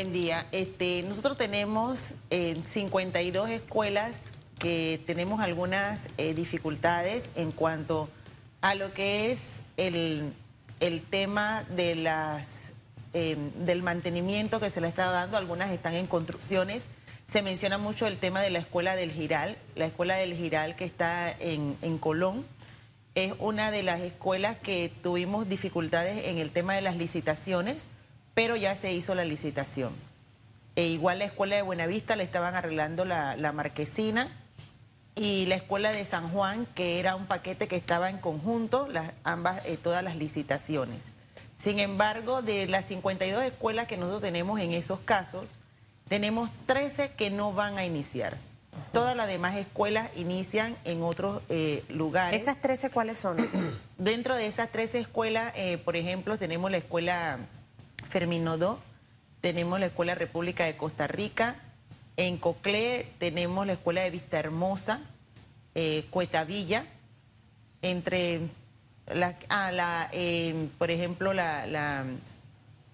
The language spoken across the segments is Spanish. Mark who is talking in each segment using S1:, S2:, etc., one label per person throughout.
S1: Buen día. Este, nosotros tenemos eh, 52 escuelas que tenemos algunas eh, dificultades en cuanto a lo que es el, el tema de las, eh, del mantenimiento que se le está dando. Algunas están en construcciones. Se menciona mucho el tema de la escuela del Giral, la escuela del Giral que está en, en Colón. Es una de las escuelas que tuvimos dificultades en el tema de las licitaciones, pero ya se hizo la licitación. E igual la escuela de Buenavista le estaban arreglando la, la marquesina y la escuela de San Juan, que era un paquete que estaba en conjunto, las, ambas, eh, todas las licitaciones. Sin embargo, de las 52 escuelas que nosotros tenemos en esos casos, tenemos 13 que no van a iniciar. Todas las demás escuelas inician en otros eh, lugares.
S2: ¿Esas 13 cuáles son?
S1: Dentro de esas 13 escuelas, eh, por ejemplo, tenemos la escuela Ferminodó, tenemos la Escuela República de Costa Rica, en Coclé tenemos la Escuela de Vista Hermosa, eh, Cuetavilla, entre, la, ah, la, eh, por ejemplo, la, la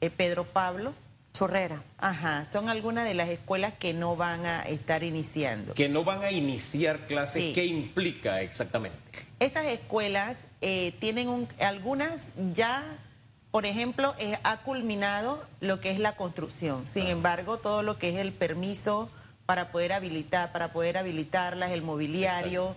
S1: eh, Pedro Pablo.
S2: Churrera.
S1: Ajá, son algunas de las escuelas que no van a estar iniciando.
S3: Que no van a iniciar clases,
S1: Sí.
S3: ¿qué implica exactamente?
S1: Esas escuelas eh, tienen un, algunas ya, por ejemplo, eh, ha culminado lo que es la construcción. Sin embargo, todo lo que es el permiso para poder habilitar, para poder habilitarlas, el mobiliario,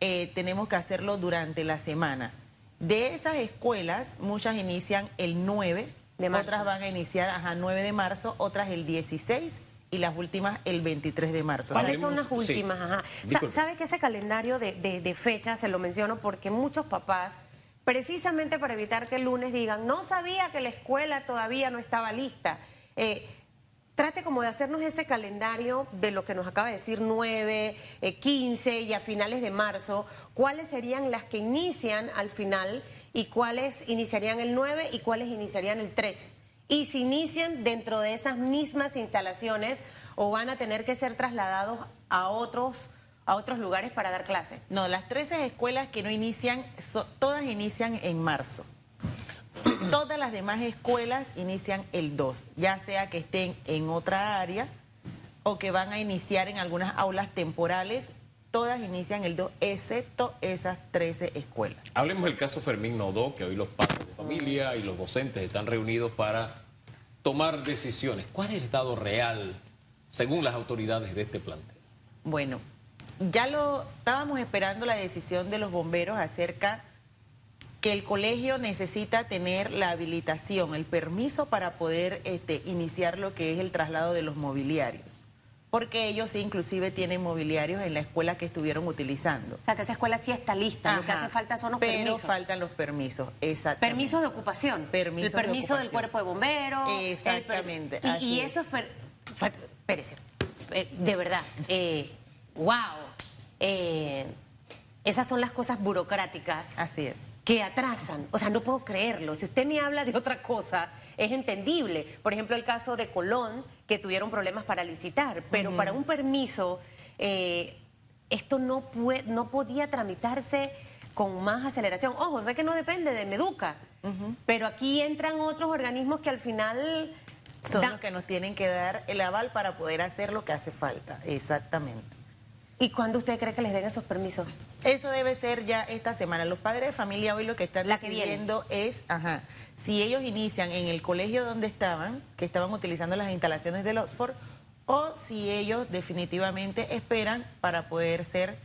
S1: eh, tenemos que hacerlo durante la semana. De esas escuelas, muchas inician el 9,
S2: De marzo.
S1: otras van a iniciar ajá, 9 de marzo, otras el 16 y las últimas el 23 de marzo.
S2: ¿Cuáles son las
S3: sí.
S2: últimas? Ajá. ¿Sabe que ese calendario de, de, de fechas se lo menciono porque muchos papás, precisamente para evitar que el lunes digan, no sabía que la escuela todavía no estaba lista, eh, trate como de hacernos ese calendario de lo que nos acaba de decir 9, eh, 15 y a finales de marzo, cuáles serían las que inician al final y cuáles iniciarían el 9 y cuáles iniciarían el 13. Y si inician dentro de esas mismas instalaciones o van a tener que ser trasladados a otros a otros lugares para dar clase.
S1: No, las 13 escuelas que no inician, so- todas inician en marzo. Todas las demás escuelas inician el 2, ya sea que estén en otra área o que van a iniciar en algunas aulas temporales, todas inician el 2, excepto esas 13 escuelas.
S3: Hablemos del caso Fermín Nodó, que hoy los padres de familia y los docentes están reunidos para tomar decisiones. ¿Cuál es el estado real, según las autoridades de este plantel?
S1: Bueno, ya lo estábamos esperando la decisión de los bomberos acerca que el colegio necesita tener la habilitación, el permiso para poder este, iniciar lo que es el traslado de los mobiliarios. Porque ellos sí, inclusive tienen mobiliarios en la escuela que estuvieron utilizando.
S2: O sea, que esa escuela sí está lista, lo que hace falta son los
S1: pero
S2: permisos.
S1: faltan los permisos, exactamente.
S2: Permisos de ocupación.
S1: Permisos
S2: el
S1: de
S2: permiso del cuerpo de bomberos. per-
S1: Exactamente,
S2: Y, y
S1: es.
S2: eso es. per- per- espérese. Eh, de verdad. Eh, wow. Eh, esas son las cosas burocráticas
S1: Así es.
S2: que atrasan. O sea, no puedo creerlo. Si usted me habla de otra cosa, es entendible. Por ejemplo, el caso de Colón, que tuvieron problemas para licitar, pero para un permiso, eh, esto no, pue- no podía tramitarse con más aceleración. Ojo, sé que no depende de Meduca, pero aquí entran otros organismos que al final...
S1: Son los que nos tienen que dar el aval para poder hacer lo que hace falta, exactamente.
S2: ¿Y cuándo usted cree que les den esos permisos?
S1: Eso debe ser ya esta semana. Los padres de familia hoy lo que están
S2: La que viene.
S1: decidiendo es, ajá, si ellos inician en el colegio donde estaban, que estaban utilizando las instalaciones del Oxford, o si ellos definitivamente esperan para poder ser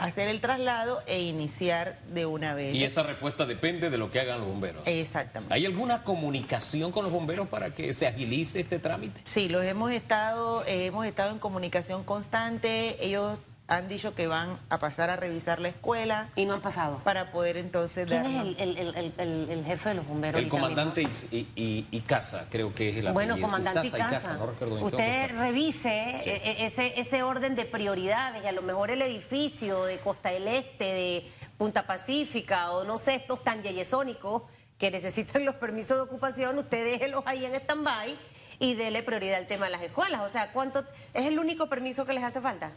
S1: hacer el traslado e iniciar de una vez.
S3: Y esa respuesta depende de lo que hagan los bomberos.
S1: Exactamente.
S3: ¿Hay alguna comunicación con los bomberos para que se agilice este trámite?
S1: Sí, los hemos estado, eh, hemos estado en comunicación constante. Ellos han dicho que van a pasar a revisar la escuela
S2: Y no han pasado.
S1: para poder entonces
S2: ¿Quién
S1: darnos-
S2: es el, el- el- el- el jefe de los bomberos?
S3: El comandante y, y, y Casa, creo que es el
S2: Bueno,
S3: apellido.
S2: comandante
S3: Isaza
S2: Icaza,
S3: no recuerdo bien, tengo que
S2: usted revise
S3: Sí.
S2: eh, eh, ese, ese orden de prioridades y a lo mejor el edificio de Costa del Este, de Punta Pacífica o no sé, estos tan yeyesónicos que necesitan los permisos de ocupación, usted déjelos ahí en stand-by y dele prioridad al tema de las escuelas. O sea, ¿cuánto es el único permiso que les hace falta?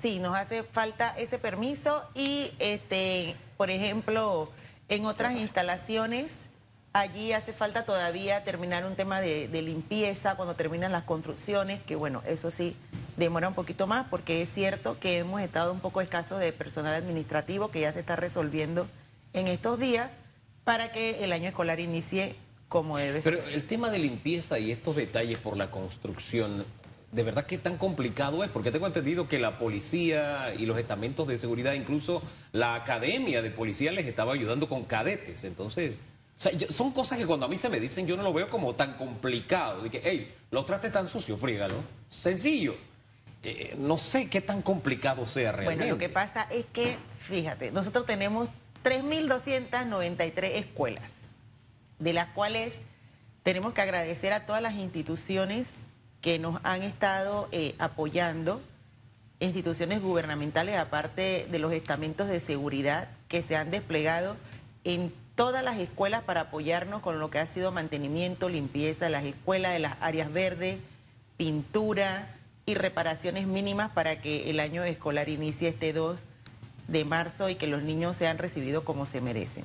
S1: Sí, nos hace falta ese permiso y, este, por ejemplo, en otras instalaciones Allí hace falta todavía terminar un tema de, de limpieza cuando terminan las construcciones, que bueno, eso sí demora un poquito más porque es cierto que hemos estado un poco escasos de personal administrativo que ya se está resolviendo en estos días para que el año escolar inicie como debe
S3: Pero
S1: ser.
S3: el tema de limpieza y estos detalles por la construcción, ¿de verdad qué tan complicado es? Porque tengo entendido que la policía y los estamentos de seguridad, incluso la academia de policía les estaba ayudando con cadetes. Entonces, o sea, yo- son cosas que cuando a mí se me dicen yo no lo veo como tan complicado. De que, hey, lo trate tan sucio, frígalo. Sencillo. Eh, no sé qué tan complicado sea realmente.
S1: Bueno, lo que pasa es que, fíjate, nosotros tenemos 3.293 escuelas, de las cuales tenemos que agradecer a todas las instituciones que nos han estado eh, apoyando, instituciones gubernamentales, aparte de los estamentos de seguridad que se han desplegado en todas las escuelas para apoyarnos con lo que ha sido mantenimiento, limpieza de las escuelas, de las áreas verdes, pintura y reparaciones mínimas para que el año escolar inicie este 2 de marzo y que los niños sean recibidos como se merecen.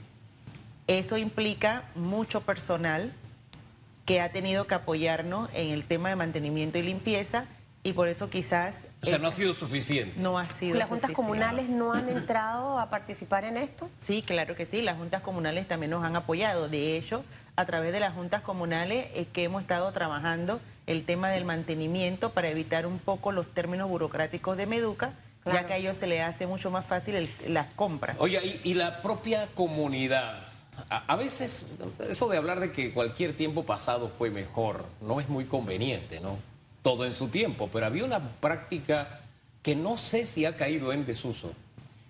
S1: Eso implica mucho personal que ha tenido que apoyarnos en el tema de mantenimiento y limpieza y por eso quizás
S3: O sea,
S1: es-
S3: no ha sido suficiente.
S1: no ha sido
S2: ¿Las juntas
S1: suficiente.
S2: comunales no han entrado a participar en esto?
S1: Sí, claro que sí. Las juntas comunales también nos han apoyado. De hecho, a través de las juntas comunales es que hemos estado trabajando el tema del mantenimiento para evitar un poco los términos burocráticos de Meduca,
S2: Claro.
S1: ya que a ellos se les hace mucho más fácil el- las compras.
S3: Oye, y, y la propia comunidad, a, a veces eso de hablar de que cualquier tiempo pasado fue mejor, no es muy conveniente, ¿no? Todo en su tiempo, pero había una práctica que no sé si ha caído en desuso,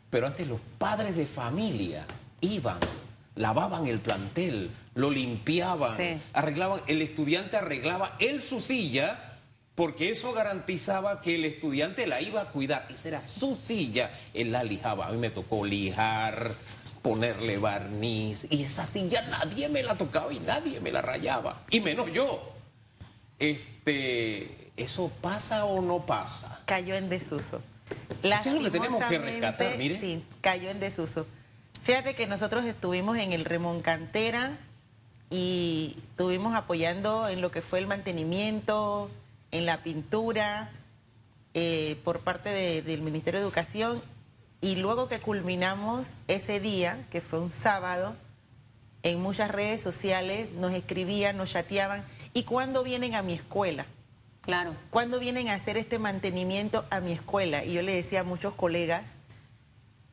S3: pero antes los padres de familia iban, lavaban el plantel, lo limpiaban,
S2: Sí.
S3: arreglaban, el estudiante arreglaba él su silla porque eso garantizaba que el estudiante la iba a cuidar. Esa era su silla, él la lijaba. A mí me tocó lijar, ponerle barniz, y esa silla nadie me la tocaba y nadie me la rayaba, y menos yo. Este, ¿eso pasa o no pasa?
S1: Cayó en desuso.
S3: Eso es lo que tenemos que rescatar, mire.
S1: Sí, cayó en desuso. Fíjate que nosotros estuvimos en el Remón Cantera y estuvimos apoyando en lo que fue el mantenimiento, en la pintura, eh, por parte de- del Ministerio de Educación. Y luego que culminamos ese día, que fue un sábado, en muchas redes sociales nos escribían, nos chateaban, ¿y cuándo vienen a mi escuela?
S2: Claro.
S1: ¿Cuándo vienen a hacer este mantenimiento a mi escuela? Y yo le decía a muchos colegas,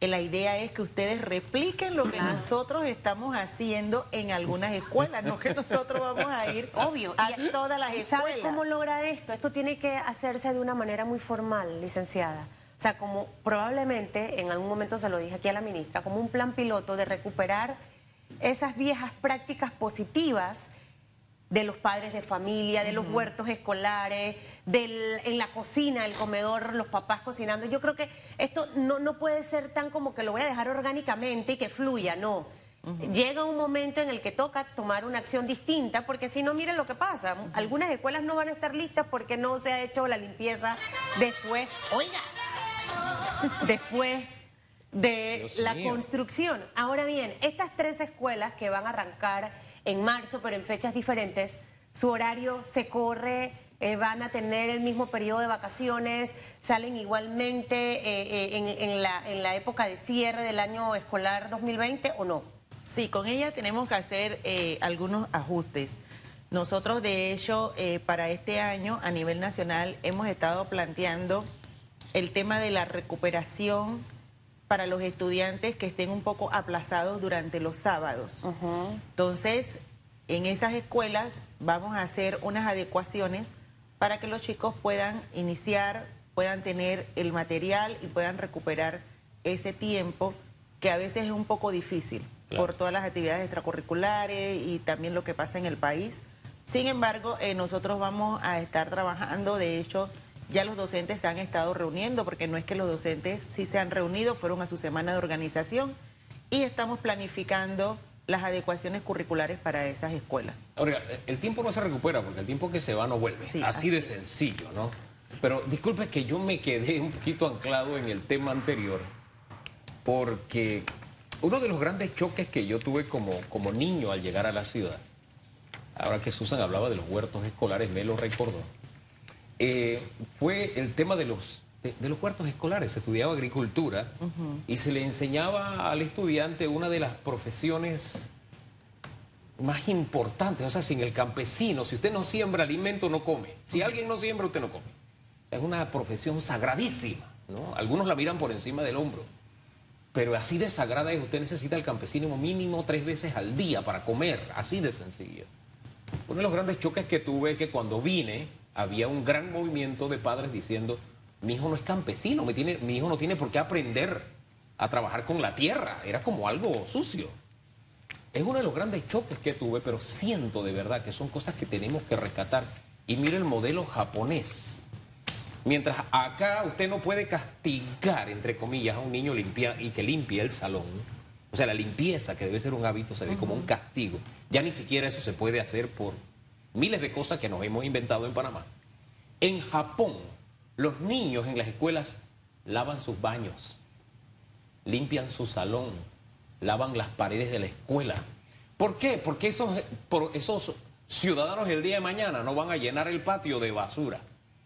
S1: la idea es que ustedes repliquen lo que
S2: Claro.
S1: nosotros estamos haciendo en algunas escuelas, no que nosotros vamos a ir
S2: Obvio.
S1: a
S2: Y-
S1: todas las
S2: ¿Sabe
S1: escuelas.
S2: cómo logra esto? Esto tiene que hacerse de una manera muy formal, licenciada. O sea, como probablemente, en algún momento se lo dije aquí a la ministra, como un plan piloto de recuperar esas viejas prácticas positivas de los padres de familia, de los huertos escolares, del, en la cocina, el comedor, los papás cocinando. Yo creo que esto no, no puede ser tan como que lo voy a dejar orgánicamente y que fluya, no. Llega un momento en el que toca tomar una acción distinta, porque si no, miren lo que pasa. Algunas escuelas no van a estar listas porque no se ha hecho la limpieza después. Oiga, después de
S3: Dios
S2: la
S3: mío.
S2: construcción. Ahora bien, estas tres escuelas que van a arrancar en marzo, pero en fechas diferentes, su horario se corre, eh, van a tener el mismo periodo de vacaciones, salen igualmente eh, eh, en, la, en la época de cierre del año escolar 2020 o no.
S1: Sí, con ella tenemos que hacer algunos ajustes. Nosotros, de hecho, para este año a nivel nacional hemos estado planteando el tema de la recuperación para los estudiantes que estén un poco aplazados durante los sábados. Entonces, en esas escuelas vamos a hacer unas adecuaciones para que los chicos puedan iniciar, puedan tener el material y puedan recuperar ese tiempo que a veces es un poco difícil
S3: Claro.
S1: por todas las actividades extracurriculares y también lo que pasa en el país. Sin embargo, eh, nosotros vamos a estar trabajando, de hecho, ya los docentes se han estado reuniendo, porque no es que los docentes sí se han reunido, fueron a su semana de organización y estamos planificando las adecuaciones curriculares para esas escuelas.
S3: Ahora, el tiempo no se recupera porque el tiempo que se va no vuelve.
S1: Sí,
S3: así
S1: así
S3: de sencillo, ¿no? Pero disculpe que yo me quedé un poquito anclado en el tema anterior porque uno de los grandes choques que yo tuve como, como niño al llegar a la ciudad, ahora que Susan hablaba de los huertos escolares, me lo recordó, eh, fue el tema de los, de, los huertos escolares. Se estudiaba agricultura y se le enseñaba al estudiante una de las profesiones más importantes. O sea, sin el campesino, si usted no siembra alimento, no come. Si alguien no siembra, usted no come. es una profesión sagradísima. ¿no? Algunos la miran por encima del hombro. Pero así de sagrada es, usted necesita el campesino mínimo tres veces al día para comer, así de sencillo. Uno de los grandes choques que tuve es que cuando vine había un gran movimiento de padres diciendo, mi hijo no es campesino, me tiene, mi hijo no tiene por qué aprender a trabajar con la tierra, era como algo sucio. Es uno de los grandes choques que tuve, pero siento de verdad que son cosas que tenemos que rescatar. Y mire el modelo japonés. Mientras acá usted no puede castigar, entre comillas, a un niño limpia, y que limpie el salón. O sea, la limpieza, que debe ser un hábito, se ve como un castigo. Ya ni siquiera eso se puede hacer por miles de cosas que nos hemos inventado en Panamá. En Japón, los niños en las escuelas lavan sus baños, limpian su salón, lavan las paredes de la escuela. ¿Por qué? Porque esos, por esos ciudadanos el día de mañana no van a llenar el patio de basura.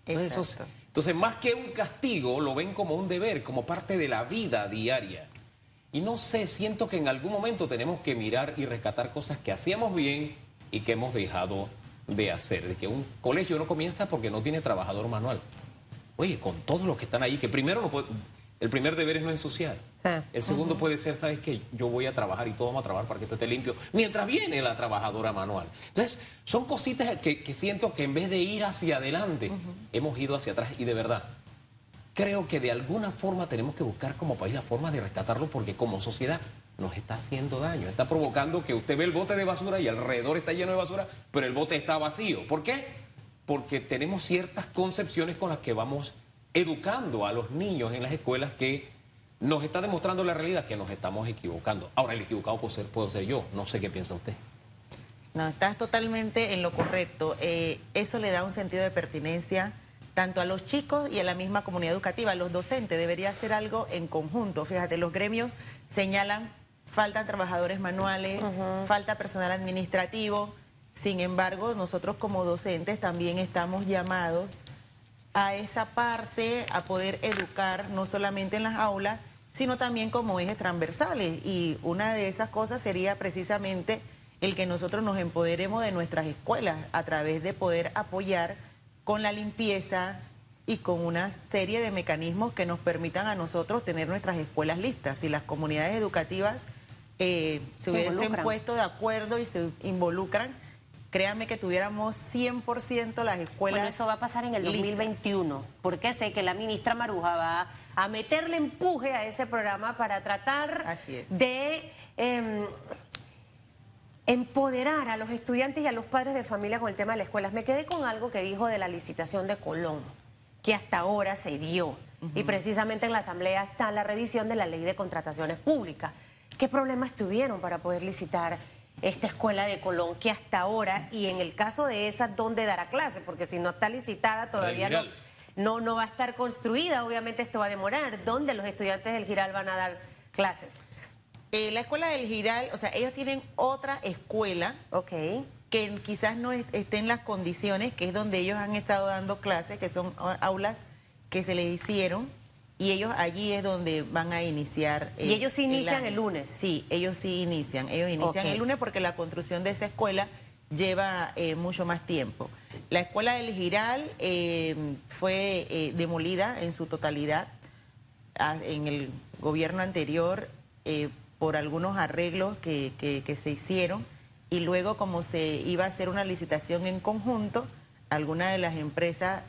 S3: Entonces, entonces, más que un castigo, lo ven como un deber, como parte de la vida diaria. Y no sé, siento que en algún momento tenemos que mirar y rescatar cosas que hacíamos bien y que hemos dejado de hacer. De que un colegio no comienza porque no tiene trabajador manual. Oye, con todos los que están ahí, que primero no puede, el primer deber es no ensuciar. El segundo puede ser, ¿sabes qué? Yo voy a trabajar y todos vamos a trabajar para que esto esté limpio mientras viene la trabajadora manual. Entonces, son cositas que, siento que en vez de ir hacia adelante, hemos ido hacia atrás y de verdad. Creo que de alguna forma tenemos que buscar como país la forma de rescatarlo porque como sociedad nos está haciendo daño. Está provocando que usted ve el bote de basura y alrededor está lleno de basura, pero el bote está vacío. ¿Por qué? Porque tenemos ciertas concepciones con las que vamos educando a los niños en las escuelas que nos está demostrando la realidad que nos estamos equivocando. Ahora, el equivocado puedo ser, puedo ser yo. No sé qué piensa usted.
S1: No, estás totalmente en lo correcto. Eh, eso le da un sentido de pertinencia tanto a los chicos y a la misma comunidad educativa. Los docentes debería hacer algo en conjunto. Fíjate, los gremios señalan faltan trabajadores manuales, falta personal administrativo. Sin embargo, nosotros como docentes también estamos llamados a esa parte, a poder educar no solamente en las aulas, sino también como ejes transversales. Y una de esas cosas sería precisamente el que nosotros nos empoderemos de nuestras escuelas a través de poder apoyar con la limpieza y con una serie de mecanismos que nos permitan a nosotros tener nuestras escuelas listas. Si las comunidades educativas eh, se, hubiesen puesto de acuerdo y se involucran, créanme que tuviéramos 100% las escuelas. Bueno,
S2: eso va a pasar en el 2021, porque sé que la ministra Maruja va a meterle empuje a ese programa para tratar de em, empoderar a los estudiantes y a los padres de familia con el tema de las escuelas. Me quedé con algo que dijo de la licitación de Colón, que hasta ahora se dio. Y precisamente en la Asamblea está la revisión de la ley de contrataciones públicas. ¿Qué problemas tuvieron para poder licitar? esta escuela de Colón que hasta ahora, y en el caso de esa, ¿dónde dará clase? Porque si no está licitada todavía no, no, no va a estar construida, obviamente esto va a demorar. ¿Dónde los estudiantes del Giral van a dar clases?
S1: Eh, la escuela del Giral, o sea, ellos tienen otra escuela.
S2: Ok.
S1: Que quizás no esté en las condiciones, que es donde ellos han estado dando clases, que son aulas que se les hicieron y ellos allí es donde van a iniciar.
S2: ¿Y ellos sí inician el, lunes?
S1: Sí, ellos sí inician. Ellos inician el lunes porque la construcción de esa escuela lleva eh, mucho más tiempo. La escuela del Giral eh, fue eh, demolida en su totalidad en el gobierno anterior por algunos arreglos que, que se hicieron y luego como se iba a hacer una licitación en conjunto, algunas de las empresas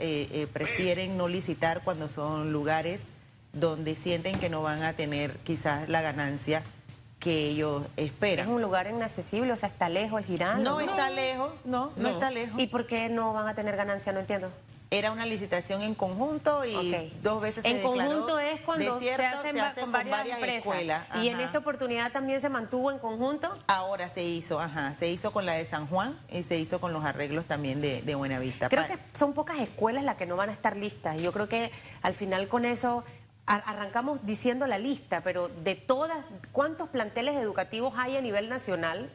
S1: prefieren no licitar cuando son lugares donde sienten que no van a tener quizás la ganancia que ellos esperan.
S2: ¿Es un lugar inaccesible? O sea, ¿está lejos el girando?
S1: No, está lejos, no, no, está lejos.
S2: ¿Y por qué no van a tener ganancia? No entiendo.
S1: Era una licitación en conjunto y dos veces se
S2: En conjunto es cuando se, hacen con, varias, empresas. ¿Y en esta oportunidad también se mantuvo en conjunto?
S1: Ahora se hizo, ajá. Se hizo con la de San Juan y se hizo con los arreglos también de, de Buenavista.
S2: Creo que son pocas escuelas las que no van a estar listas. Yo creo que al final con eso arrancamos diciendo la lista, pero de todas, ¿cuántos planteles educativos hay a nivel nacional?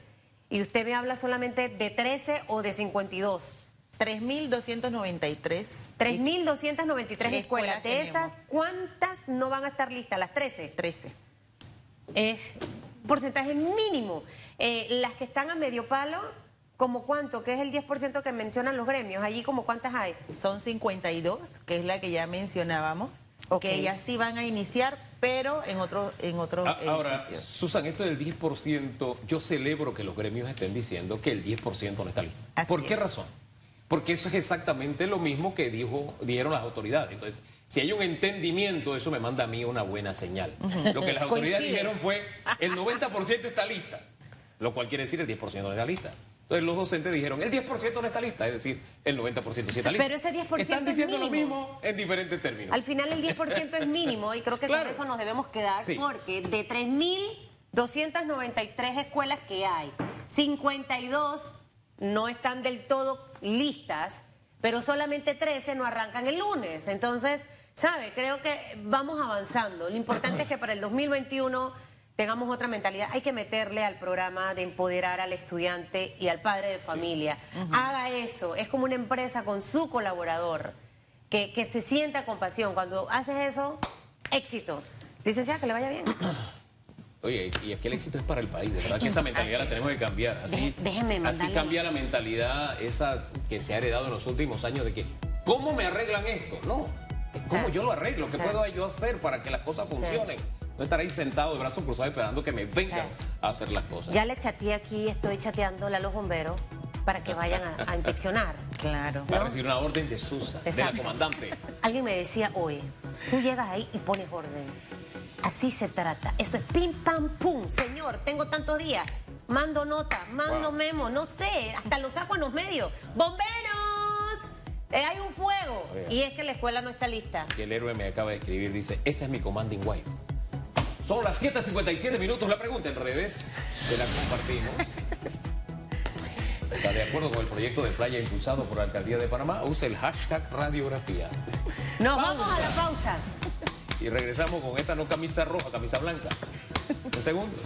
S2: Y usted me habla solamente de 13 o de 52.
S1: 3.293.
S2: 3.293 escuelas. De esas, ¿cuántas no van a estar listas? ¿Las 13?
S1: 13.
S2: Es porcentaje mínimo. Eh, las que están a medio palo, ¿como cuánto? ¿Qué es el 10% que mencionan los gremios? ¿Allí como cuántas hay?
S1: Son 52, que es la que ya mencionábamos que ellas sí van a iniciar, pero en otro en otro
S3: ah, Ahora, Susan, esto del 10%, yo celebro que los gremios estén diciendo que el 10% no está listo. ¿Por qué razón? Porque eso es exactamente lo mismo que dijo, dijeron las autoridades. Entonces, si hay un entendimiento, eso me manda a mí una buena señal. Lo que las autoridades dijeron fue, el 90% está lista, lo cual quiere decir el 10% no está lista. Entonces los docentes dijeron, el 10% no está lista, es decir, el 90% sí está lista.
S2: Pero ese 10%
S3: Están diciendo lo mismo en diferentes términos.
S2: Al final el 10% es mínimo y creo que con eso nos debemos quedar porque de 3.293 escuelas que hay, 52 no están del todo listas, pero solamente 13 no arrancan el lunes. Entonces, ¿sabe? Creo que vamos avanzando. Lo importante es que para el 2021 tengamos otra mentalidad. Hay que meterle al programa de empoderar al estudiante y al padre de familia. Haga eso. Es como una empresa con su colaborador que, que se sienta con pasión. Cuando haces eso, éxito. Licenciada, que le vaya bien.
S3: Oye, y es que el éxito es para el país, de verdad que esa mentalidad la tenemos que cambiar. Así,
S2: Déjeme
S3: así cambia la mentalidad esa que se ha heredado en los últimos años de que, ¿cómo me arreglan esto? No, ¿cómo yo lo arreglo? ¿Qué puedo yo hacer para que las cosas funcionen? No estar ahí sentado de brazos cruzados esperando que me vengan a hacer las cosas.
S2: Ya le chateé aquí, estoy chateándole a los bomberos para que vayan a, inspeccionar.
S1: Claro.
S3: Para recibir una orden de Susa, de la comandante.
S2: Alguien me decía hoy, tú llegas ahí y pones orden. Así se trata. Eso es pim, pam, pum. Señor, tengo tantos días. Mando nota, mando memo, no sé, hasta lo saco en los medios. ¡Bomberos! Eh, hay un fuego. Y es que la escuela no está lista.
S3: Y el héroe me acaba de escribir, dice, esa es mi commanding wife. Son las 7.57 minutos. La pregunta en redes, que la compartimos. ¿Está de acuerdo con el proyecto de playa impulsado por la Alcaldía de Panamá? Usa el hashtag radiografía.
S2: Nos vamos a la pausa.
S3: Y regresamos con esta no camisa roja, camisa blanca. En segundos.